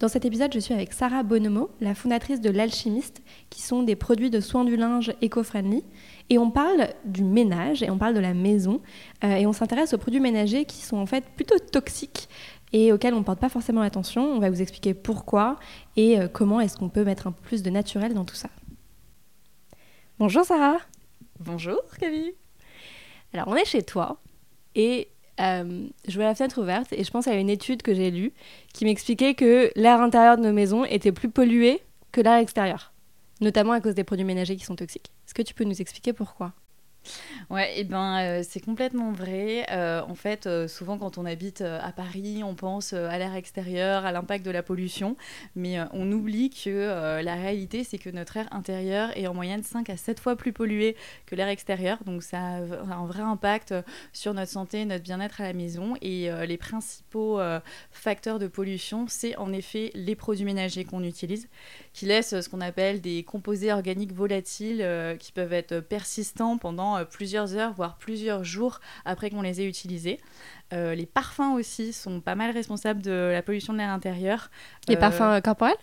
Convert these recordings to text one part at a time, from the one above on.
Dans cet épisode, je suis avec Sarah Bonomo, la fondatrice de L'Alchimiste, qui sont des produits de soins du linge éco-friendly. Et on parle du ménage et on parle de la maison. Euh, et on s'intéresse aux produits ménagers qui sont en fait plutôt toxiques et auxquels on ne porte pas forcément attention. On va vous expliquer pourquoi et euh, comment est-ce qu'on peut mettre un peu plus de naturel dans tout ça. Bonjour Sarah. Bonjour Camille. Alors on est chez toi et euh, je vois la fenêtre ouverte et je pense à une étude que j'ai lue qui m'expliquait que l'air intérieur de nos maisons était plus pollué que l'air extérieur, notamment à cause des produits ménagers qui sont toxiques. Est-ce que tu peux nous expliquer pourquoi? Ouais, et ben euh, c'est complètement vrai. Euh, en fait, euh, souvent quand on habite à Paris, on pense à l'air extérieur, à l'impact de la pollution, mais on oublie que la réalité, c'est que notre air intérieur est en moyenne 5 à 7 fois plus pollué que l'air extérieur. Donc ça a un vrai impact sur notre santé, notre bien-être à la maison. Et les principaux facteurs de pollution, c'est en effet les produits ménagers qu'on utilise, qui laissent ce qu'on appelle des composés organiques volatiles qui peuvent être persistants pendant euh, plusieurs heures, voire plusieurs jours après qu'on les ait utilisés. Euh, les parfums aussi sont pas mal responsables de la pollution de l'air intérieur. Les parfums euh, corporels?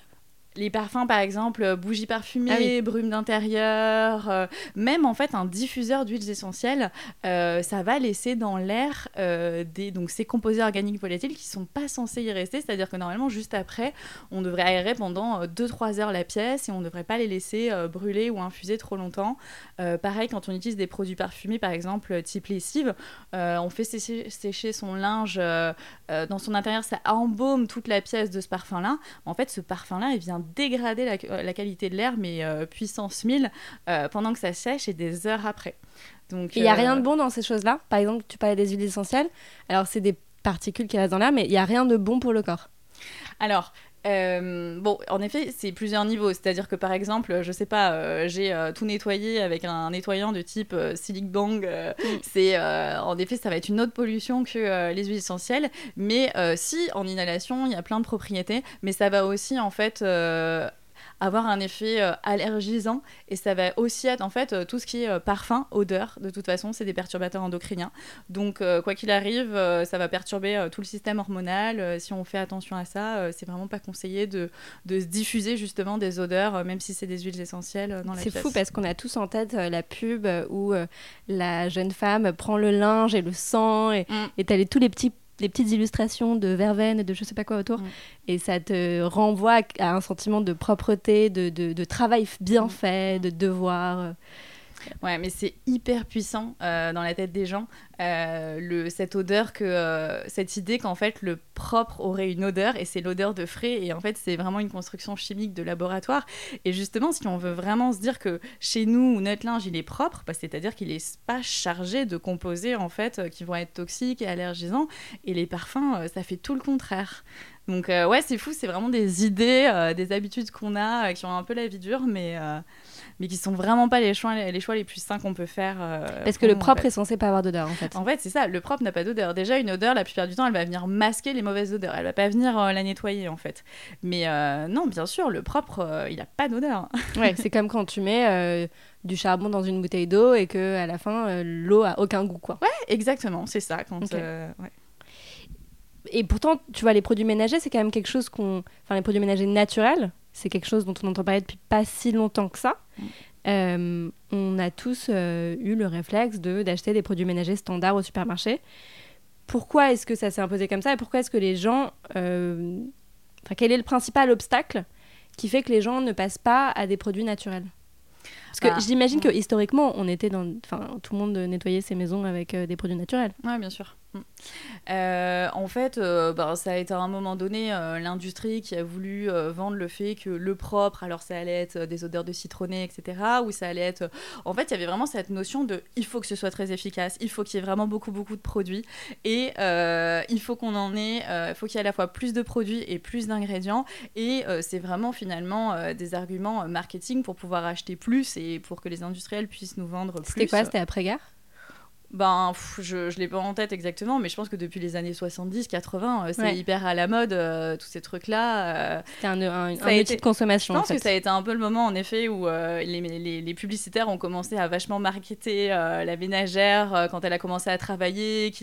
Les parfums, par exemple, euh, bougies parfumées, ah brume d'intérieur, euh, même en fait un diffuseur d'huiles essentielles, euh, ça va laisser dans l'air des donc ces composés organiques volatiles qui sont pas censés y rester. C'est-à-dire que normalement, juste après, on devrait aérer pendant 2-3 heures la pièce et on ne devrait pas les laisser brûler ou infuser trop longtemps. pareil, quand on utilise des produits parfumés, par exemple, type lessive, on fait sécher, sécher son linge dans son intérieur, ça embaume toute la pièce de ce parfum-là. En fait, ce parfum-là, il vient dégrader la, euh, la qualité de l'air, mais euh, puissance 1000, euh, pendant que ça sèche et des heures après. Donc il n'y a rien de bon dans ces choses-là. Par exemple, tu parlais des huiles essentielles. Alors, c'est des particules qui restent dans l'air, mais il n'y a rien de bon pour le corps. Alors, euh, bon, en effet, c'est plusieurs niveaux. C'est-à-dire que par exemple, je sais pas, euh, j'ai euh, tout nettoyé avec un nettoyant de type Silic Bang. Mm. C'est en effet, ça va être une autre pollution que les huiles essentielles. Mais si en inhalation, il y a plein de propriétés, mais ça va aussi en fait avoir un effet euh, allergisant et ça va aussi être en fait euh, tout ce qui est euh, parfum, odeur, de toute façon, c'est des perturbateurs endocriniens. Donc quoi qu'il arrive, ça va perturber tout le système hormonal. si on fait attention à ça, c'est vraiment pas conseillé de, de, se diffuser justement des odeurs, même si c'est des huiles essentielles dans la C'est fou parce qu'on a tous en tête la pub où la jeune femme prend le linge et le sang et, mm. et t'as tous les petits des petites illustrations de verveine et de je sais pas quoi autour. Et ça te renvoie à un sentiment de propreté, de, de, travail bien fait, de devoir. Ouais, mais c'est hyper puissant euh, dans la tête des gens, euh, le, cette odeur, que, euh, cette idée qu'en fait le propre aurait une odeur, et c'est l'odeur de frais, et en fait c'est vraiment une construction chimique de laboratoire. Et justement, si on veut vraiment se dire que chez nous, notre linge, il est propre, bah, c'est-à-dire qu'il n'est pas chargé de composés en fait qui vont être toxiques et allergisants, et les parfums, ça fait tout le contraire. Donc ouais, c'est fou, c'est vraiment des idées, des habitudes qu'on a, qui ont un peu la vie dure, mais mais qui sont vraiment pas les choix les, choix les plus sains qu'on peut faire. Euh, Parce que le propre est censé pas avoir d'odeur en fait. En fait, c'est ça, le propre n'a pas d'odeur. Déjà, une odeur, la plupart du temps, elle va venir masquer les mauvaises odeurs. Elle va pas venir euh, la nettoyer en fait. Mais euh, non, bien sûr, le propre, il a pas d'odeur. ouais, c'est comme quand tu mets du charbon dans une bouteille d'eau et que à la fin, l'eau a aucun goût quoi. Ouais, exactement, c'est ça. Quand, Et pourtant, tu vois, les produits ménagers, c'est quand même quelque chose qu'on. Enfin, les produits ménagers naturels, c'est quelque chose dont on entend parler depuis pas si longtemps que ça. Euh, on a tous euh, eu le réflexe de d'acheter des produits ménagers standards au supermarché. Pourquoi est-ce que ça s'est imposé comme ça et pourquoi est-ce que les gens... Euh, enfin, quel est le principal obstacle qui fait que les gens ne passent pas à des produits naturels? Parce que j'imagine que historiquement, on était dans, enfin, tout le monde nettoyait ses maisons avec des produits naturels. Ouais, bien sûr. Mm. Euh, en fait, euh, bah, ça a été à un moment donné euh, l'industrie qui a voulu vendre le fait que le propre, alors ça allait être des odeurs de citronné, etc. Ou ça allait être. En fait, il y avait vraiment cette notion de il faut que ce soit très efficace, il faut qu'il y ait vraiment beaucoup, beaucoup de produits. Et il faut qu'on en ait, il faut qu'il y ait à la fois plus de produits et plus d'ingrédients. Et c'est vraiment finalement des arguments marketing pour pouvoir acheter plus et pour que les industriels puissent nous vendre plus. C'était quoi C'était après-guerre? Ben, je ne l'ai pas en tête exactement, mais je pense que depuis les années 70, 80, euh, c'est hyper à la mode, euh, tous ces trucs-là. Euh, C'était un, un, outil de consommation. Je pense que ça a été un peu le moment, en effet, où les, les, les, publicitaires ont commencé à vachement marketer la ménagère quand elle a commencé à travailler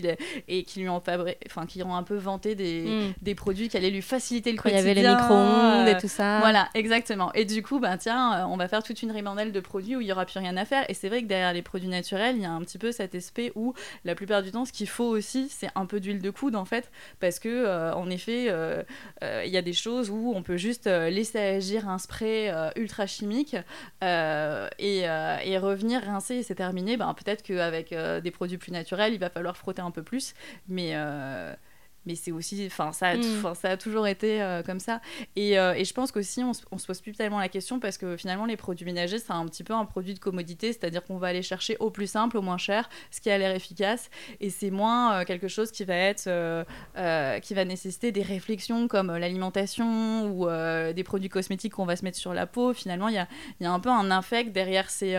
et qui lui ont, enfin, qui ont un peu vanté des, hmm. des produits qui allaient lui faciliter le quotidien. Il y avait les micro-ondes et tout ça. Voilà, exactement. Et du coup, ben, tiens, on va faire toute une ribandelle de produits où il n'y aura plus rien à faire. Et c'est vrai que derrière les produits naturels, il y a un petit peu cet esprit où la plupart du temps, ce qu'il faut aussi, c'est un peu d'huile de coude en fait, parce que euh, en effet, euh, euh, il y a des choses où on peut juste laisser agir un spray ultra chimique et, revenir rincer et c'est terminé. Ben, peut-être qu'avec des produits plus naturels, il va falloir frotter un peu plus, mais mais c'est aussi enfin ça a, mm. ça a toujours été euh, comme ça et, euh, et je pense qu'aussi on, on, se pose plus tellement la question parce que finalement les produits ménagers c'est un petit peu un produit de commodité c'est-à-dire qu'on va aller chercher au plus simple au moins cher ce qui a l'air efficace et c'est moins euh, quelque chose qui va être qui va nécessiter des réflexions comme l'alimentation ou des produits cosmétiques qu'on va se mettre sur la peau finalement il y a, y a, un peu un infect derrière ces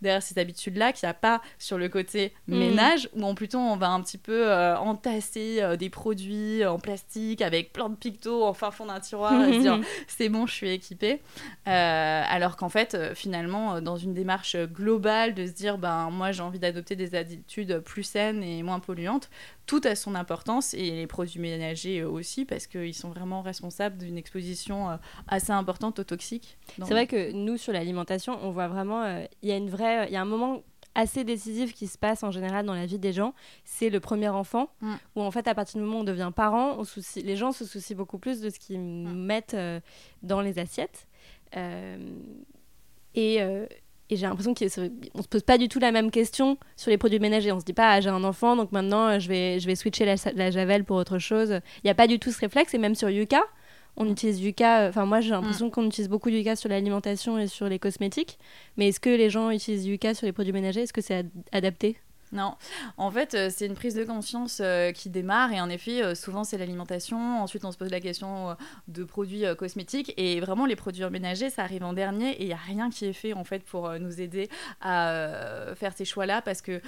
derrière ces habitudes là qu'il n'y a pas sur le côté mm. ménage où plutôt on va un petit peu entasser des produits en plastique avec plein de pictos en fin fond d'un tiroir et se dire c'est bon, je suis équipée. Euh, alors qu'en fait, euh, finalement, euh, dans une démarche globale de se dire ben moi j'ai envie d'adopter des attitudes plus saines et moins polluantes, tout a son importance et les produits ménagers aussi parce qu'ils sont vraiment responsables d'une exposition assez importante aux toxiques. C'est vrai que nous sur l'alimentation, on voit vraiment il y a une vraie il y a un moment assez décisif qui se passe en général dans la vie des gens, c'est le premier enfant, mm. où en fait à partir du moment où on devient parent, on soucie, les gens se soucient beaucoup plus de ce qu'ils mm. mettent euh, dans les assiettes. Euh, et, euh, et j'ai l'impression qu'on ne se pose pas du tout la même question sur les produits ménagers. On se dit pas, ah, j'ai un enfant, donc maintenant je vais, je vais switcher la, la javel pour autre chose. Il n'y a pas du tout ce réflexe, et même sur Yuka, on utilise Yuka. Enfin, moi, j'ai l'impression mm. qu'on utilise beaucoup Yuka sur l'alimentation et sur les cosmétiques. Mais est-ce que les gens utilisent Yuka sur les produits ménagers? Est-ce que c'est adapté? Non, en fait, euh, c'est une prise de conscience euh, qui démarre et en effet, euh, souvent c'est l'alimentation. Ensuite, on se pose la question de produits cosmétiques et vraiment les produits ménagers, ça arrive en dernier et il n'y a rien qui est fait en fait pour nous aider à faire ces choix-là parce que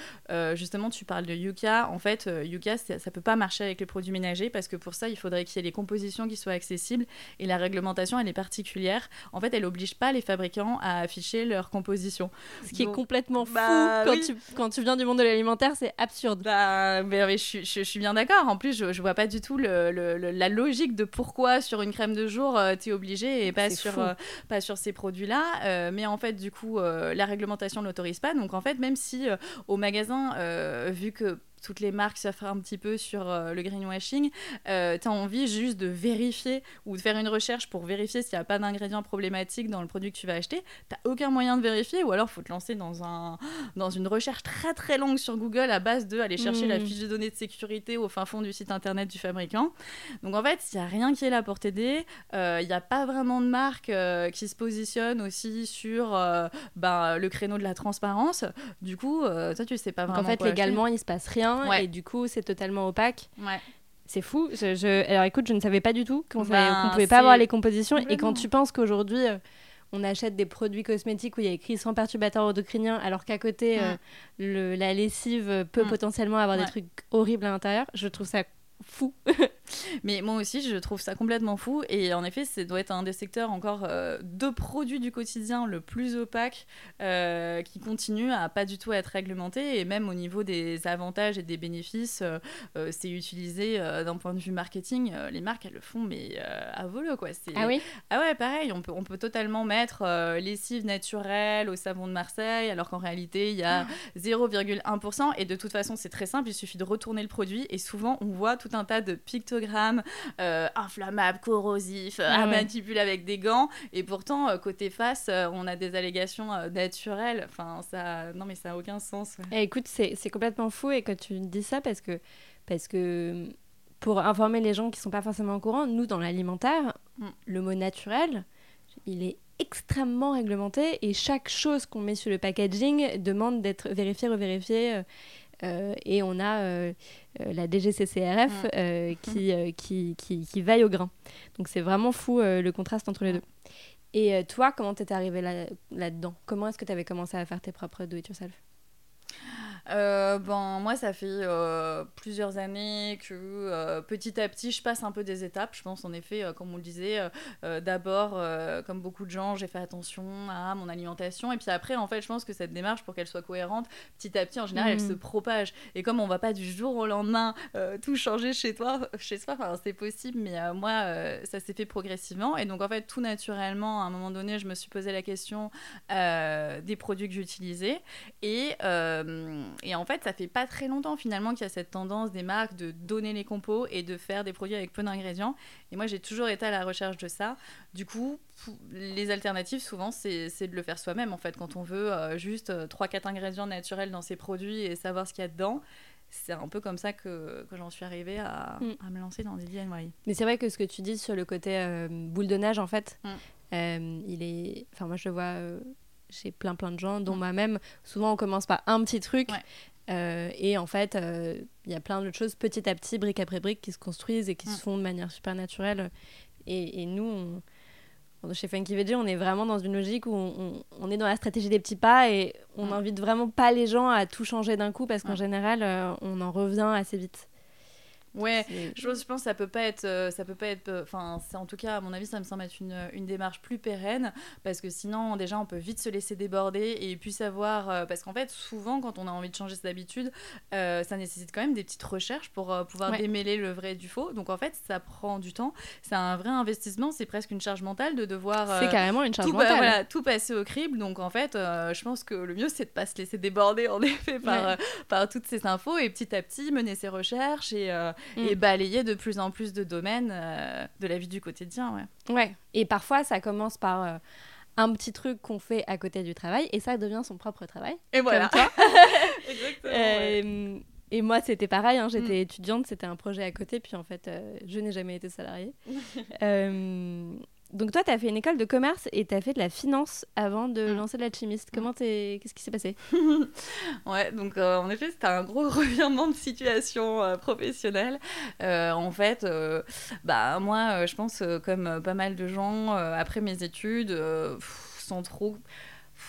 justement, tu parles de Yuka. En fait, Yuka, ça, ne peut pas marcher avec les produits ménagers parce que pour ça, il faudrait qu'il y ait les compositions qui soient accessibles et la réglementation, elle est particulière. En fait, elle n'oblige pas les fabricants à afficher leur composition. Ce qui est complètement fou bah quand, tu, quand tu viens du monde de la alimentaire, c'est absurde. Bah, mais, je, je, suis bien d'accord. En plus, je, je vois pas du tout le, la logique de pourquoi sur une crème de jour, euh, tu es obligé et pas sur, euh, pas sur ces produits-là. Euh, mais en fait, du coup, la réglementation ne l'autorise pas. Donc, en fait, même si au magasin, vu que toutes les marques s'offrent un petit peu sur euh, le greenwashing, euh, tu as envie juste de vérifier ou de faire une recherche pour vérifier s'il n'y a pas d'ingrédients problématiques dans le produit que tu vas acheter. Tu aucun moyen de vérifier ou alors faut te lancer dans, un, dans une recherche très très longue sur Google à base de aller chercher la mmh. fiche de données de sécurité au fin fond du site internet du fabricant. Donc en fait, il n'y a rien qui est là pour t'aider. Euh, il n'y a pas vraiment de marque euh, qui se positionne aussi sur ben, le créneau de la transparence. Du coup, toi, tu sais pas vraiment. Donc, en fait, légalement, il se passe rien et du coup c'est totalement opaque. C'est fou. Je, Alors écoute, je ne savais pas du tout qu'on ne ben, pouvait pas avoir les compositions. Et quand tu penses qu'aujourd'hui, euh, on achète des produits cosmétiques où il y a écrit sans perturbateur endocrinien, alors qu'à côté, euh, le, la lessive peut potentiellement avoir des trucs horribles à l'intérieur, je trouve ça fou. Mais moi aussi, je trouve ça complètement fou. Et en effet, ça doit être un des secteurs encore euh, de produits du quotidien le plus opaque euh, qui continue à pas du tout être réglementé. Et même au niveau des avantages et des bénéfices, euh, c'est utilisé d'un point de vue marketing. les marques, elles le font, mais à volo, quoi. Ah oui? Ah ouais, pareil. On peut, on peut totalement mettre lessive naturelle au savon de Marseille, alors qu'en réalité, il y a 0,1%. Et de toute façon, c'est très simple. Il suffit de retourner le produit. Et souvent, on voit tout un tas de pictogrammes Instagram, inflammable, corrosif, à Ah ouais. manipuler avec des gants. Et pourtant, euh, côté face, euh, on a des allégations euh, naturelles. Enfin, ça, non mais ça a aucun sens. ouais. Eh, écoute, c'est complètement fou et quand tu dis ça, parce que, parce que pour informer les gens qui sont pas forcément au courant, nous, dans l'alimentaire, Mm. le mot naturel, il est extrêmement réglementé et chaque chose qu'on met sur le packaging demande d'être vérifiée, revérifiée. Euh, et on a euh, euh, la DGCCRF qui, qui, qui, qui veille au grain. Donc c'est vraiment fou le contraste entre les deux. Et toi, comment t'es arrivé là- là-dedans? Comment est-ce que tu avais commencé à faire tes propres do it yourself? Euh, ben, moi, ça fait euh, plusieurs années que euh, petit à petit, je passe un peu des étapes. Je pense, en effet, euh, comme on le disait, d'abord, comme beaucoup de gens, j'ai fait attention à mon alimentation. Et puis après, en fait, je pense que cette démarche, pour qu'elle soit cohérente, petit à petit, en général, elle Mhm. se propage. Et comme on va pas du jour au lendemain tout changer chez toi, chez soi, c'est possible, mais moi, ça s'est fait progressivement. Et donc, en fait, tout naturellement, à un moment donné, je me suis posé la question des produits que j'utilisais. Et, euh, et en fait, ça fait pas très longtemps finalement qu'il y a cette tendance des marques de donner les compos et de faire des produits avec peu d'ingrédients. Et moi, j'ai toujours été à la recherche de ça. Du coup, les alternatives, souvent, c'est de le faire soi-même. En fait, quand on veut euh, juste 3-4 ingrédients naturels dans ses produits et savoir ce qu'il y a dedans, c'est un peu comme ça que, que j'en suis arrivée à, Mm. à me lancer dans des DIY. Mais c'est vrai que ce que tu dis sur le côté euh, boule de neige, en fait, Mm. euh, il est. Enfin, moi, je le vois euh, chez plein, plein de gens, dont moi-même. Souvent, on commence par un petit truc. Ouais. euh, et en fait, euh, il y a plein d'autres choses petit à petit, brique après brique, qui se construisent et qui se font de manière super naturelle. Et, et nous, on- chez Funky Veggie, on est vraiment dans une logique où on, est dans la stratégie des petits pas et on n'invite vraiment pas les gens à tout changer d'un coup parce qu'en général, euh, on en revient assez vite. Ouais, Je pense, je pense que ça peut pas être, euh, ça peut pas être, euh, enfin, c'est en tout cas à mon avis, ça me semble être une, une démarche plus pérenne parce que sinon déjà on peut vite se laisser déborder et puis savoir, euh, parce qu'en fait souvent quand on a envie de changer ses habitudes, euh, ça nécessite quand même des petites recherches pour euh, pouvoir Ouais. démêler le vrai du faux. Donc en fait ça prend du temps, c'est un vrai investissement, c'est presque une charge mentale de devoir C'est euh, carrément une charge tout, bah, mentale. voilà, tout passer au crible. Donc en fait, euh, je pense que le mieux c'est de pas se laisser déborder en effet par, Ouais. euh, par toutes ces infos et petit à petit mener ses recherches et, euh, Mm. et balayer de plus en plus de domaines euh, de la vie du quotidien. Ouais. Ouais. Et parfois, ça commence par euh, un petit truc qu'on fait à côté du travail et ça devient son propre travail. Et voilà. Comme toi. Exactement. ouais. Euh, et moi, c'était pareil. hein, J'étais Mm. étudiante, c'était un projet à côté. Puis en fait, je n'ai jamais été salariée. Donc toi, tu as fait une école de commerce et tu as fait de la finance avant de Mm. lancer l'alchimiste. Comment t'es... Qu'est-ce qui s'est passé? Ouais, donc euh, en effet, c'était un gros revirement de situation euh, professionnelle. Euh, en fait, bah, moi, je pense, comme pas mal de gens, après mes études, pff, sans trop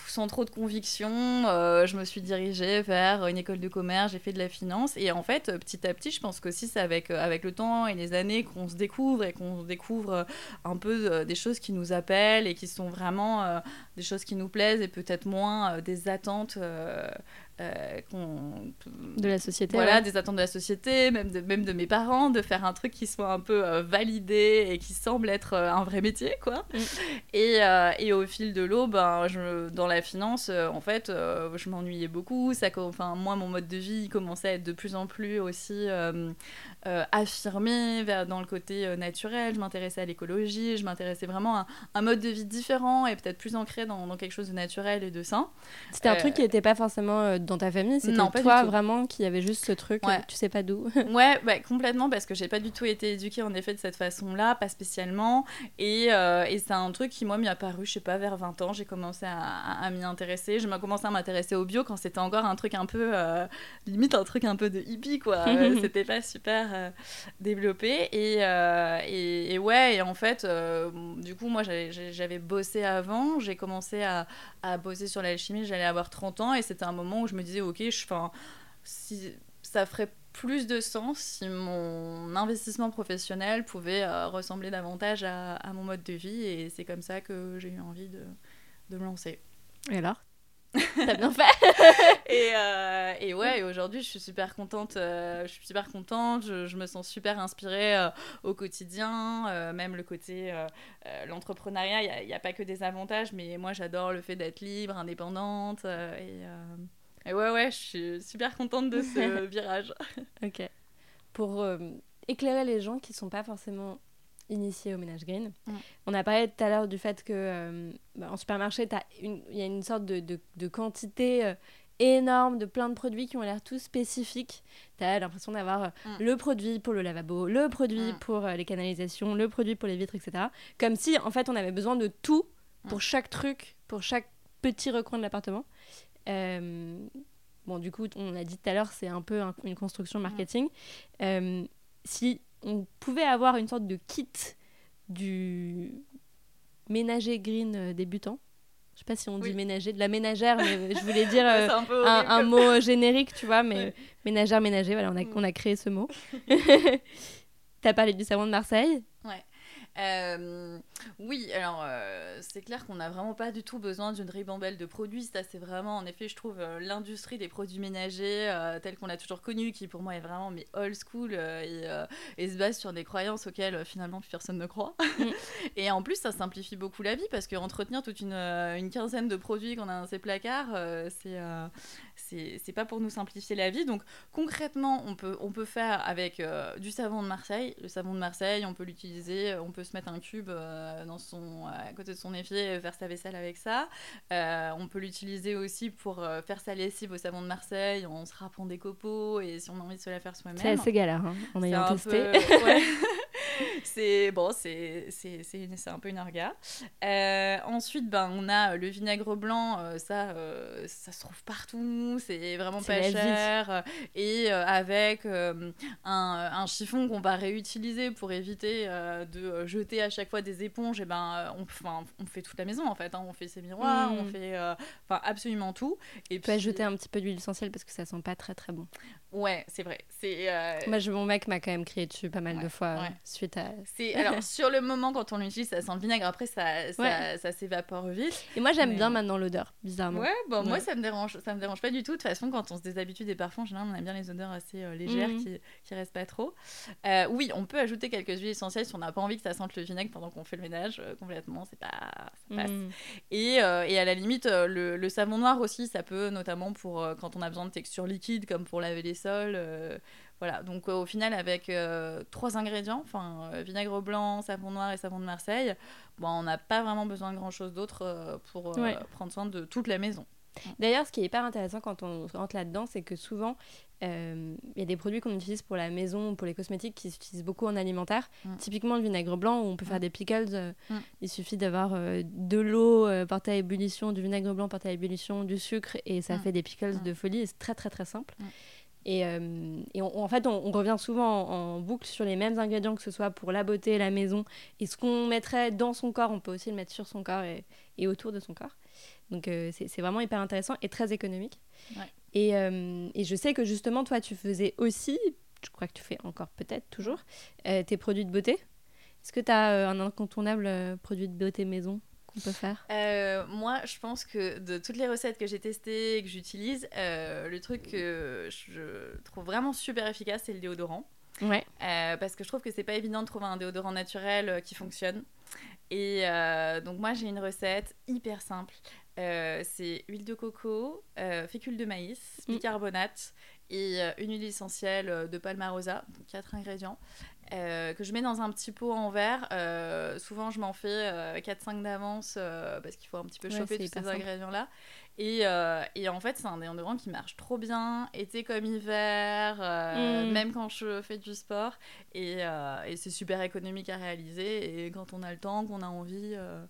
sans trop de conviction, euh, je me suis dirigée vers une école de commerce, j'ai fait de la finance. Et en fait, euh, petit à petit, je pense qu'aussi c'est avec, euh, avec le temps et les années qu'on se découvre et qu'on découvre un peu des choses qui nous appellent et qui sont vraiment des choses qui nous plaisent et peut-être moins des attentes euh, de la société voilà ouais. des attentes de la société même de même de mes parents de faire un truc qui soit un peu euh, validé et qui semble être euh, un vrai métier quoi Mm. et, et au fil de l'eau ben je dans la finance en fait je m'ennuyais beaucoup ça enfin moi mon mode de vie commençait à être de plus en plus aussi affirmé vers, dans le côté naturel je m'intéressais à l'écologie je m'intéressais vraiment à un mode de vie différent et peut-être plus ancré dans, dans quelque chose de naturel et de sain C'était un truc qui n'était pas forcément dans ta famille. C'était Non, pas du toi vraiment qui avait juste ce truc. Ouais. tu sais pas d'où. Ouais, bah, complètement, parce que j'ai pas du tout été éduquée en effet de cette façon-là, pas spécialement. Et, euh, et c'est un truc qui, moi, m'y a paru, je sais pas, vers 20 ans, j'ai commencé à, à- à m'y intéresser. J'ai commencé à m'intéresser au bio quand c'était encore un truc un peu, euh, limite un truc un peu de hippie, quoi. Euh, c'était pas super euh, développé. Et, et, et ouais, et en fait, du coup, moi, j'avais bossé avant, j'ai commencé à, à bosser sur l'alchimie, j'allais avoir 30 ans, et c'était un moment où je me disais, ok, je, 'fin, si, ça ferait plus de sens si mon investissement professionnel pouvait euh, ressembler davantage à, à mon mode de vie, et c'est comme ça que j'ai eu envie de, de me lancer. Et alors? T'as bien fait Et, euh, et ouais, et aujourd'hui, je suis super contente. euh, je suis super contente. Je, je me sens super inspirée euh, au quotidien. même le côté l'entrepreneuriat, il n'y a, pas que des avantages, mais moi, j'adore le fait d'être libre, indépendante. et, et ouais, ouais, je suis super contente de ce virage. Ok. Pour euh, éclairer les gens qui sont pas forcément initiés au ménage green. Mm. On a parlé tout à l'heure du fait que euh, bah, en supermarché, il y a une sorte de, de- de quantité euh, énorme de plein de produits qui ont l'air tous spécifiques. Tu as l'impression d'avoir euh, Mm. le produit pour le lavabo, le produit Mm. pour les canalisations, le produit pour les vitres, etc. Comme si, en fait, on avait besoin de tout pour Mm. chaque truc, pour chaque petit recoin de l'appartement. Euh, bon, du coup, on l'a dit tout à l'heure, c'est un peu un- une construction marketing. Euh, si on pouvait avoir une sorte de kit du ménager green euh, débutant, je sais pas si on dit Oui. ménager, de la ménagère, mais je voulais dire un mot générique, tu vois, mais Ouais. ménagère, ménager, voilà, on a, Mm. on a créé ce mot. T'as parlé du savon de Marseille? Euh, oui, alors euh, c'est clair qu'on n'a vraiment pas du tout besoin d'une ribambelle de produits. Ça, c'est vraiment, en effet, je trouve, euh, l'industrie des produits ménagers euh, telle qu'on l'a toujours connue, qui pour moi est vraiment mais old school et, et se base sur des croyances auxquelles finalement plus personne ne croit. Mm. et en plus, ça simplifie beaucoup la vie parce qu'entretenir toute une, une quinzaine de produits qu'on a dans ses placards, c'est c'est pas pour nous simplifier la vie. Donc concrètement, on peut, on peut faire avec du savon de Marseille. Le savon de Marseille, on peut l'utiliser, on peut se mettre un cube dans son, à côté de son évier et faire sa vaisselle avec ça. Euh, on peut l'utiliser aussi pour euh, faire sa lessive au savon de Marseille en se râpant des copeaux et si on a envie de se la faire soi-même. C'est assez galère, hein, en ayant testé. peu- ouais. c'est bon, c'est un peu une arga. Euh, ensuite, ben on a le vinaigre blanc, euh, ça euh, ça se trouve partout, c'est vraiment pas vie. cher euh, et euh, avec euh, un, un chiffon qu'on va réutiliser pour éviter euh, de euh, jeter à chaque fois des éponges. Et ben euh, on, on fait toute la maison en fait, hein. on fait ses miroirs, Mm. on fait euh, enfin absolument tout. Et puis- ajouter un petit peu d'huile essentielle parce que ça sent pas très très bon. Ouais, c'est vrai. C'est euh, Moi, je, mon mec m'a quand même crié dessus pas mal Ouais, de fois ouais. suite à. C'est alors sur le moment quand on l'utilise, ça sent le vinaigre. Après, ça, ça, Ouais. ça s'évapore vite. Et moi, j'aime Mais- bien maintenant l'odeur, bizarrement. Ouais, bon, moi ça me dérange, ça me dérange pas du tout. De toute façon, quand on se déshabitue des parfums, en général, on aime bien les odeurs assez euh, légères Mhm. qui, qui restent pas trop. Euh, oui, on peut ajouter quelques huiles essentielles si on n'a pas envie que ça sente le vinaigre pendant qu'on fait le ménage complètement. C'est pas, ça passe. Mm. Et, et à la limite, le, le savon noir aussi, ça peut notamment pour quand on a besoin de texture liquide, comme pour laver les euh, voilà, donc euh, au final, avec euh, trois ingrédients, enfin vinaigre blanc, savon noir et savon de Marseille, bon, on n'a pas vraiment besoin de grand chose d'autre pour Ouais. prendre soin de toute la maison. D'ailleurs, ce qui est hyper intéressant quand on rentre là-dedans, c'est que souvent, euh, il y a des produits qu'on utilise pour la maison ou pour les cosmétiques qui s'utilisent beaucoup en alimentaire. Mm. Typiquement, le vinaigre blanc, où on peut faire Mm. des pickles. euh, Mm. Il suffit d'avoir euh, de l'eau portée à ébullition, du vinaigre blanc porté à ébullition, du sucre, et ça fait des pickles de folie. C'est très, très, très simple. Et, euh, et on- en fait, on, on revient souvent en, en boucle sur les mêmes ingrédients, que ce soit pour la beauté, la maison. Et ce qu'on mettrait dans son corps, on peut aussi le mettre sur son corps et, et autour de son corps. Donc euh, c'est vraiment hyper intéressant et très économique. Ouais. Et, euh, et je sais que justement, toi, tu faisais aussi, je crois que tu fais encore peut-être toujours, tes produits de beauté. Est-ce que tu as un incontournable produit de beauté maison? Qu'on peut faire Euh, moi, je pense que de toutes les recettes que j'ai testées et que j'utilise, euh, le truc que je trouve vraiment super efficace, c'est le déodorant. Ouais. Euh, parce que je trouve que c'est pas évident de trouver un déodorant naturel qui fonctionne. Et donc moi j'ai une recette hyper simple. C'est huile de coco, fécule de maïs, Mm. bicarbonate et une huile essentielle de palmarosa, donc quatre ingrédients, euh, que je mets dans un petit pot en verre. Euh, souvent je m'en fais 4-5 d'avance euh, parce qu'il faut un petit peu Ouais, c'est tous ces ingrédients-là. Et, euh, et en fait c'est un déodorant qui marche trop bien, été comme hiver, euh, Mm. même quand je fais du sport. Et, euh, et c'est super économique à réaliser. Et quand on a le temps, qu'on a envie. euh,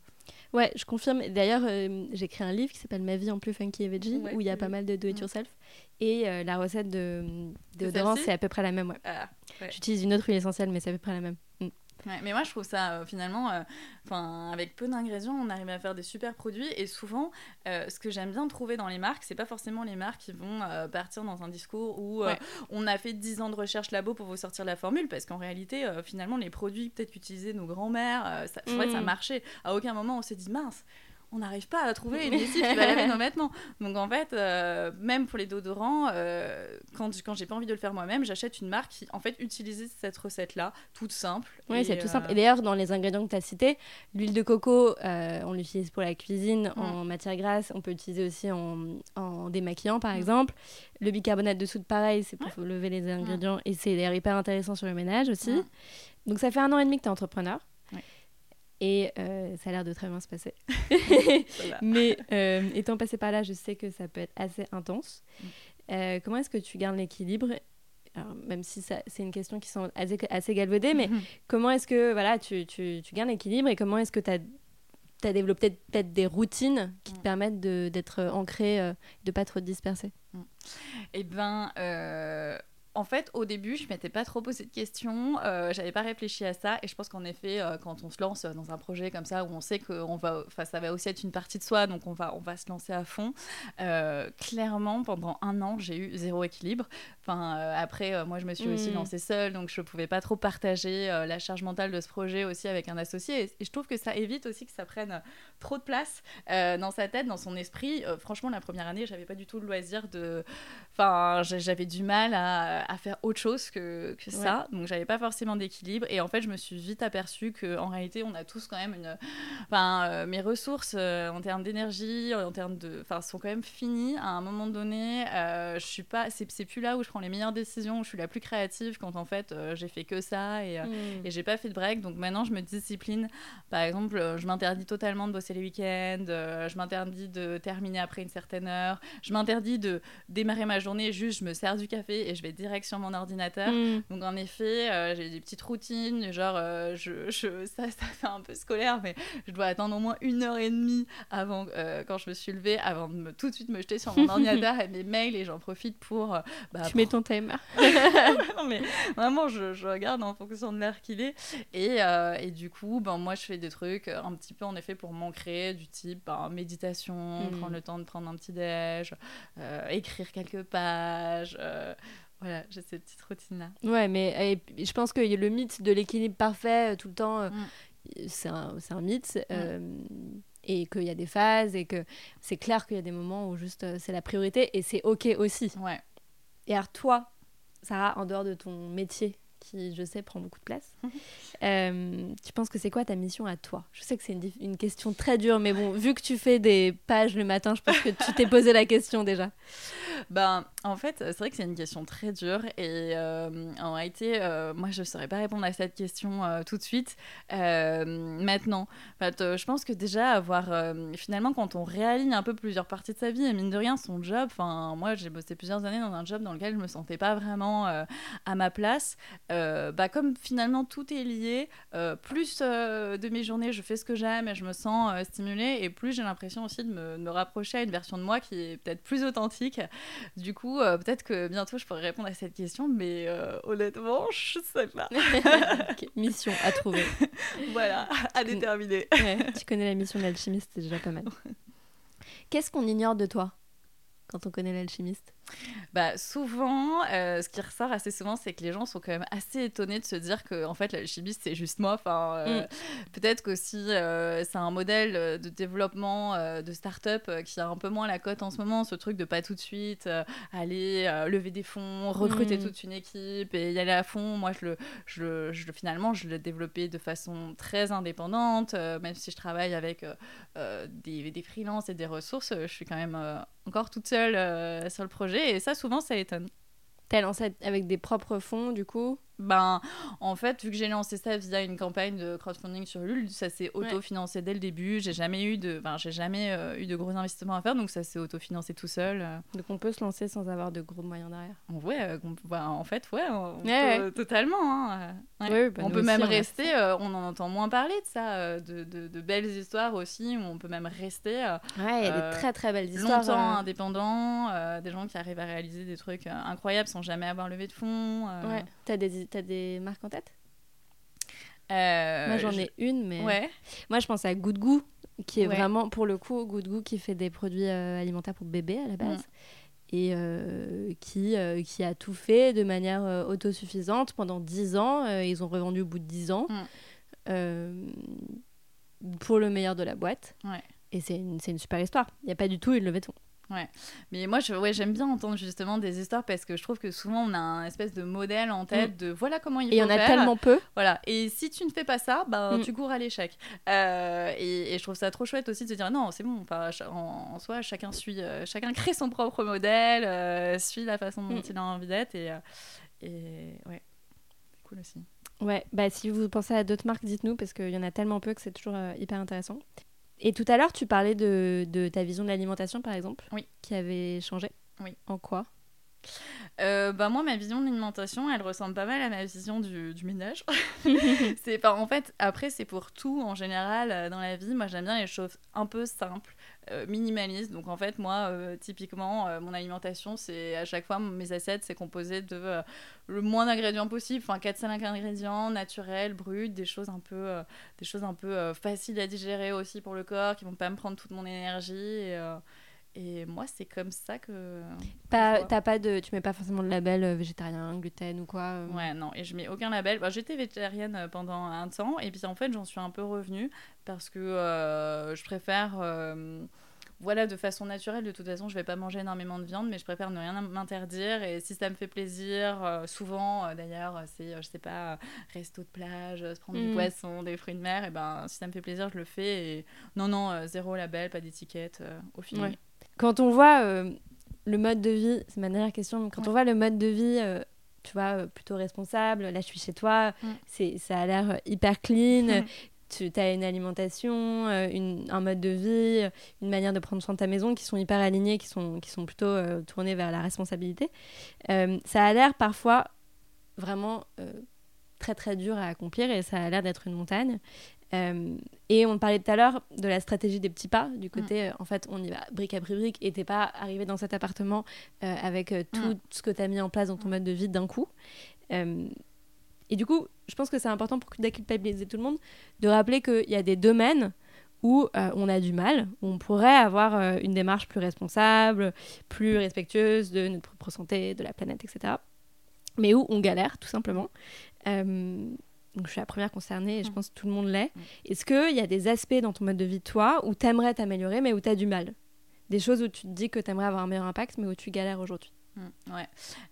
Ouais, je confirme. D'ailleurs, euh, j'ai écrit un livre qui s'appelle Ma vie en plus funky et veggie, Ouais, où il y a pas mal de do it Mm. yourself. Et euh, la recette de déodorant, c'est à peu près la même. Ouais. ah, ouais. J'utilise une autre huile essentielle, mais c'est à peu près la même. Mm. Ouais, mais moi, je trouve ça, euh, finalement, euh, 'fin, avec peu d'ingrédients, on arrive à faire des super produits. Et souvent, euh, ce que j'aime bien trouver dans les marques, c'est pas forcément les marques qui vont partir dans un discours où Ouais. on a fait 10 ans de recherche labo pour vous sortir la formule. Parce qu'en réalité, finalement, les produits peut-être qu'utilisaient nos grands-mères, ça, vrai ça Mm. marchait. À aucun moment, on s'est dit, mince, on n'arrive pas à trouver une lessive qui va laver nos vêtements. Donc en fait, euh, même pour les déodorants, euh, quand, quand j'ai pas envie de le faire moi-même, j'achète une marque qui en fait utilise cette recette-là, toute simple. Oui, c'est tout simple. Et d'ailleurs, dans les ingrédients que tu as cités, l'huile de coco, on l'utilise pour la cuisine mm. en matière grasse, on peut l'utiliser aussi en, en, démaquillant par mm. exemple. Le bicarbonate de soude, pareil, c'est pour lever les ingrédients et c'est d'ailleurs hyper intéressant sur le ménage aussi. Donc ça fait un an et demi que tu es entrepreneur. Et euh, ça a l'air de très bien se passer. Mais euh, étant passé par là, je sais que ça peut être assez intense. Mm. Euh, comment est-ce que tu gardes l'équilibre? Même si c'est une question qui sont assez, assez galvaudée, mais comment est-ce que voilà, tu, tu, tu gardes l'équilibre et comment est-ce que tu as, as, développé peut-être des routines qui te mm. permettent d'être ancré, de ne pas trop te disperser? Mm. Eh bien, en fait, au début, je m'étais pas trop posé de questions, euh, j'avais pas réfléchi à ça, et je pense qu'en effet, euh, quand on se lance dans un projet comme ça, où on sait que va, ça va aussi être une partie de soi, donc on va, on va se lancer à fond. Euh, clairement, pendant un an, j'ai eu zéro équilibre. Enfin, euh, après, moi, je me suis aussi mmh. lancée seule, donc je pouvais pas trop partager la charge mentale de ce projet aussi avec un associé, et, je trouve que ça évite aussi que ça prenne trop de place dans sa tête, dans son esprit. franchement, la première année, j'avais pas du tout le loisir de, enfin, j'avais du mal à à faire autre chose que, que ça. Donc, j'avais pas forcément d'équilibre. Et en fait, je me suis vite aperçue qu'en réalité, on a tous quand même une. Enfin, euh, mes ressources euh, en termes d'énergie, en termes de. Enfin, sont quand même finies. À un moment donné, euh, je suis pas. C'est plus là où je prends les meilleures décisions, où je suis la plus créative quand en fait, j'ai fait que ça et, mm. et j'ai pas fait de break. Donc maintenant, je me discipline. Par exemple, je m'interdis totalement de bosser les week-ends. je m'interdis de terminer après une certaine heure. Je m'interdis de démarrer ma journée. Juste, je me sers du café et je vais direct sur mon ordinateur. Mm. Donc en effet, euh, j'ai des petites routines, genre euh, je, je, ça, ça fait un peu scolaire, mais je dois attendre au moins une heure et demie avant, euh, quand je me suis levée, avant de me, tout de suite me jeter sur mon ordinateur et mes mails et j'en profite pour... Bah, tu mets ton timer. non mais vraiment, je, je, regarde en fonction de l'heure qu'il est. Et, et, du coup, ben, moi je fais des trucs un petit peu en effet pour du type ben, méditation, mm. prendre le temps de prendre un petit déj, écrire quelques pages. Voilà, j'ai cette petite routine-là. Ouais, mais je pense que le mythe de l'équilibre parfait euh, tout le temps, euh, mm. c'est un, un, mythe. Mm. Euh, et qu'il y a des phases et que c'est clair qu'il y a des moments où juste c'est la priorité et c'est OK aussi. Ouais. Et alors, toi, Sarah, en dehors de ton métier qui, je sais, prend beaucoup de place. euh, tu penses que c'est quoi ta mission à toi? Je sais que c'est une, une, question très dure, mais bon, vu que tu fais des pages le matin, je pense que tu t'es posé la question déjà. Ben, en fait, c'est vrai que c'est une question très dure et euh, en réalité, euh, moi, je ne saurais pas répondre à cette question tout de suite. maintenant, en fait, je pense que déjà, avoir finalement, quand on réaligne un peu plusieurs parties de sa vie, et mine de rien, son job, enfin, moi, j'ai bossé plusieurs années dans un job dans lequel je me sentais pas vraiment à ma place. Bah, comme finalement tout est lié, plus de mes journées, je fais ce que j'aime et je me sens stimulée, et plus j'ai l'impression aussi de me, de me rapprocher à une version de moi qui est peut-être plus authentique. Du coup, euh, peut-être que bientôt je pourrai répondre à cette question, mais euh, honnêtement, je sais pas. Mission à trouver. voilà, à déterminer. tu connais la mission de l'alchimiste, c'est déjà pas mal. Qu'est-ce qu'on ignore de toi quand on connaît l'alchimiste? Bah, souvent, euh, ce qui ressort assez souvent, c'est que les gens sont quand même assez étonnés de se dire que en fait, l'alchimiste, c'est juste moi. Enfin, euh, mm. Peut-être qu'aussi, euh, c'est un modèle de développement de start-up qui a un peu moins la cote en ce moment, ce truc de pas tout de suite aller lever des fonds, recruter mm. toute une équipe et y aller à fond. Moi, je le, je, je, finalement, je l'ai développé de façon très indépendante, même si je travaille avec des, des freelances et des ressources, je suis quand même encore toute seule sur le projet et ça, souvent, ça étonne. T'as lancé avec des propres fonds, du coup? Ben, en fait, vu que j'ai lancé ça via une campagne de crowdfunding sur Ulule, ça s'est autofinancé dès le début. J'ai jamais eu de, ben, j'ai jamais euh, eu de gros investissements à faire, donc ça s'est autofinancé tout seul. Donc on peut se lancer sans avoir de gros moyens derrière. Ouais, euh, ben, en fait, ouais, on totalement. Hein, bah, on peut même rester. Euh, on en entend moins parler de ça, de, de, de, belles histoires aussi, où on peut même rester. ouais, il y a des très très belles histoires. Longtemps indépendants, des gens qui arrivent à réaliser des trucs incroyables sans jamais avoir levé de fonds. Ouais. T'as des T'as des marques en tête? Euh, Moi, j'en ai une, mais. Ouais. Moi, je pense à Good Goo, qui est vraiment, pour le coup, Good Goo qui fait des produits euh, alimentaires pour bébés à la base. Mm. Et euh, qui, qui a tout fait de manière autosuffisante pendant 10 ans. ils ont revendu au bout de 10 ans. Mm. pour le meilleur de la boîte. Ouais. Et c'est une, une, super histoire. Il n'y a pas du tout une levée de fonds. Ouais, mais moi, je, ouais, j'aime bien entendre justement des histoires parce que je trouve que souvent on a un espèce de modèle en tête mm. de voilà comment il faut faire. Et il y en a tellement peu. Voilà, et si tu ne fais pas ça, ben, mm. tu cours à l'échec. Euh, et, je trouve ça trop chouette aussi de se dire non, c'est bon, enfin, en, en, soi, chacun, suit, euh, chacun crée son propre modèle, euh, suit la façon dont mm. il a envie d'être. Et, et ouais, c'est cool aussi. Ouais, bah si vous pensez à d'autres marques, dites-nous parce qu'il y en a tellement peu que c'est toujours hyper intéressant. Et tout à l'heure, tu parlais de, de ta vision de l'alimentation, par exemple, oui. qui avait changé. Oui. En quoi? Euh, bah moi, ma vision de l'alimentation, elle ressemble pas mal à ma vision du, du ménage. c'est pas, en fait, après, c'est pour tout en général euh, dans la vie. Moi, j'aime bien les choses un peu simples, euh, minimalistes. Donc, en fait, moi, typiquement, mon alimentation, c'est à chaque fois, mes assiettes, c'est composé de le moins d'ingrédients possible. Enfin, 4-5 ingrédients naturels, bruts, des choses un peu, des choses un peu faciles à digérer aussi pour le corps, qui vont pas me prendre toute mon énergie. Et moi, c'est comme ça que. Pas, t'as pas de, tu mets pas forcément de label euh, végétarien, gluten ou quoi euh Ouais, non, et je mets aucun label. Bah, J'étais végétarienne euh, pendant un temps, et puis en fait, j'en suis un peu revenue parce que je préfère. voilà, de façon naturelle, de toute façon, je vais pas manger énormément de viande, mais je préfère ne rien m'interdire. Et si ça me fait plaisir, souvent d'ailleurs, c'est, je sais pas, resto de plage, se prendre du mmh. poisson, des fruits de mer, et ben si ça me fait plaisir, je le fais. Et non, non, zéro label, pas d'étiquette, au final. Quand on voit euh, le mode de vie, c'est ma dernière question, quand on voit le mode de vie, euh, tu vois, euh, plutôt responsable, là je suis chez toi, c'est ça a l'air hyper clean. tu as une alimentation, un mode de vie, une manière de prendre soin de ta maison qui sont hyper alignés, qui sont, qui sont plutôt tournés vers la responsabilité. ça a l'air parfois vraiment très très dur à accomplir et ça a l'air d'être une montagne. Euh, et on parlait tout à l'heure de la stratégie des petits pas, du côté, mm. euh, en fait, on y va brique à brique, et t'es pas arrivé dans cet appartement euh, avec tout mm. ce que tu as mis en place dans ton mode de vie d'un coup. et du coup, je pense que c'est important pour déculpabiliser tout le monde de rappeler qu'il y a des domaines où on a du mal, où on pourrait avoir une démarche plus responsable, plus respectueuse de notre propre santé, de la planète, etc. Mais où on galère, tout simplement. Donc je suis la première concernée et je mm. pense que tout le monde l'est. Mm. Est-ce qu'il y a des aspects dans ton mode de vie, toi, où tu aimerais t'améliorer, mais où tu as du mal? Des choses où tu te dis que tu aimerais avoir un meilleur impact, mais où tu galères aujourd'hui? Ouais.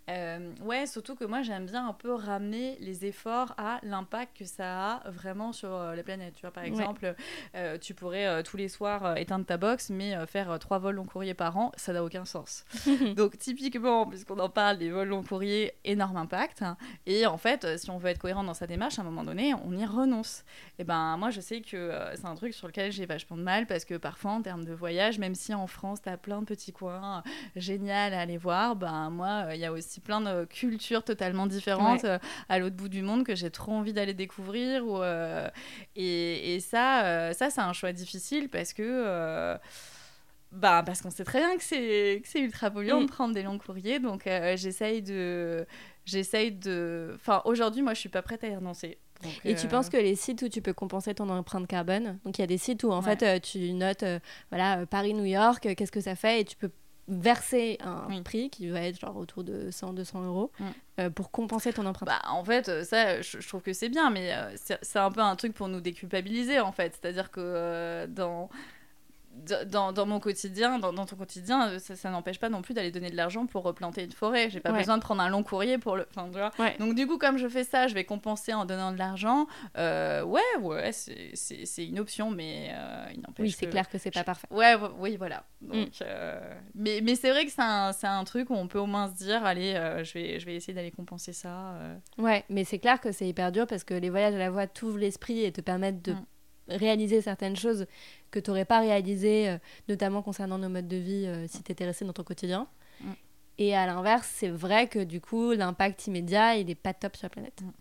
Euh, ouais, surtout que moi j'aime bien un peu ramener les efforts à l'impact que ça a vraiment sur euh, la planète. Tu vois, par exemple, euh, tu pourrais tous les soirs éteindre ta box, mais faire trois vols long courrier par an, ça n'a aucun sens. Donc, typiquement, puisqu'on en parle, les vols long courrier, énorme impact. et en fait, si on veut être cohérent dans sa démarche, à un moment donné, on y renonce. Et ben, moi je sais que c'est un truc sur lequel j'ai vachement de mal parce que parfois, en termes de voyage, même si en France, tu as plein de petits coins géniaux à aller voir, ben, moi, euh, il y a aussi plein de cultures totalement différentes euh, à l'autre bout du monde que j'ai trop envie d'aller découvrir. Ou, euh, et, et, ça, ça c'est un choix difficile parce que bah, parce qu'on sait très bien que c'est, que c'est ultra polluant de mm. prendre des longs courriers. Donc, j'essaye de. J'essaye de. Enfin, aujourd'hui, moi, je suis pas prête à y renoncer. et tu penses que les sites où tu peux compenser ton empreinte carbone, donc il y a des sites où en fait tu notes voilà Paris-New York, qu'est-ce que ça fait et tu peux verser un prix qui va être genre autour de 100-200 euros mm. euh, pour compenser ton empreinte bah, En fait, euh, ça, je, trouve que c'est bien, mais euh, c'est un peu un truc pour nous déculpabiliser, en fait. C'est-à-dire que dans dans, dans, mon quotidien, dans, dans ton quotidien, euh, ça, ça n'empêche pas non plus d'aller donner de l'argent pour replanter une forêt. J'ai pas besoin de prendre un long courrier pour le. Enfin, tu vois Donc, du coup, comme je fais ça, je vais compenser en donnant de l'argent. Euh, ouais, ouais, c'est une option, mais euh, il n'empêche. Oui, c'est clair que c'est pas parfait. Ouais, oui, voilà. Donc, mm. mais mais c'est vrai que c'est un, un, truc où on peut au moins se dire allez, je, vais, je vais essayer d'aller compenser ça. Ouais, mais c'est clair que c'est hyper dur parce que les voyages à la voie t'ouvrent l'esprit et te permettent de. Mm. Réaliser certaines choses que tu n'aurais pas réalisé, euh, notamment concernant nos modes de vie, euh, si tu étais resté dans ton quotidien. Mm. Et à l'inverse, c'est vrai que du coup, l'impact immédiat, il n'est pas top sur la planète. Mm.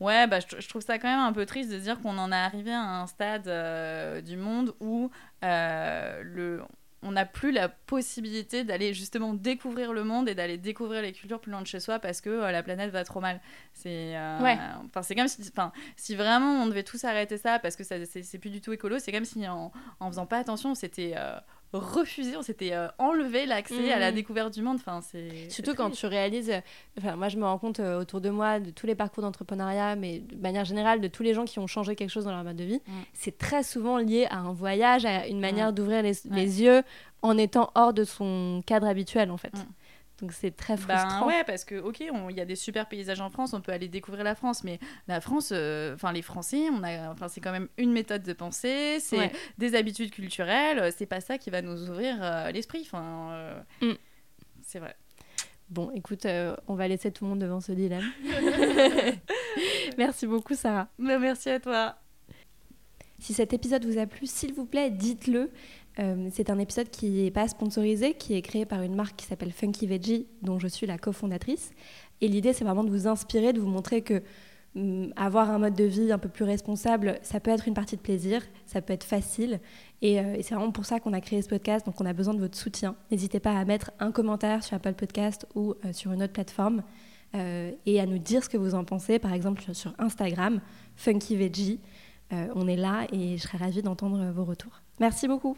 Ouais, bah, je, trouve ça quand même un peu triste de dire qu'on en est arrivé à un stade euh, du monde où le, on n'a plus la possibilité d'aller justement découvrir le monde et d'aller découvrir les cultures plus loin de chez soi parce que euh, la planète va trop mal. C'est euh, enfin c'est comme si enfin si vraiment on devait tous arrêter ça parce que ça c'est plus du tout écolo, c'est comme si en, en faisant pas attention, c'était euh, refusé, on s'était euh, enlevé l'accès à la Mhm. découverte du monde. Enfin, c'est Surtout quand tu réalises, enfin moi je me rends compte euh, autour de moi de tous les parcours d'entrepreneuriat, mais de manière générale de tous les gens qui ont changé quelque chose dans leur mode de vie, Mm. c'est très souvent lié à un voyage, à une manière d'ouvrir les, Ouais. les yeux en étant hors de son cadre habituel en fait. Mm. Donc c'est très Ben frustrant. ouais, parce que ok, il y a des super paysages en France, on peut aller découvrir la France, mais la France, euh, enfin les Français, on a, enfin c'est quand même une méthode de pensée, c'est Ouais. des habitudes culturelles, euh, c'est pas ça qui va nous ouvrir euh, l'esprit. Enfin, euh, Mm. c'est vrai. Bon, écoute, euh, on va laisser tout le monde devant ce dilemme. Merci beaucoup Sarah. Ben, merci à toi. Si cet épisode vous a plu, s'il vous plaît, dites-le. Euh, c'est un épisode qui n'est pas sponsorisé, qui est créé par une marque qui s'appelle Funky Veggie, dont je suis la cofondatrice. Et l'idée, c'est vraiment de vous inspirer, de vous montrer que hum, avoir un mode de vie un peu plus responsable, ça peut être une partie de plaisir, ça peut être facile. Et, euh, et c'est vraiment pour ça qu'on a créé ce podcast. Donc, on a besoin de votre soutien. N'hésitez pas à mettre un commentaire sur Apple Podcast ou euh, sur une autre plateforme et à nous dire ce que vous en pensez, par exemple sur, Instagram, Funky Veggie. On est là et je serais ravie d'entendre vos retours. Merci beaucoup.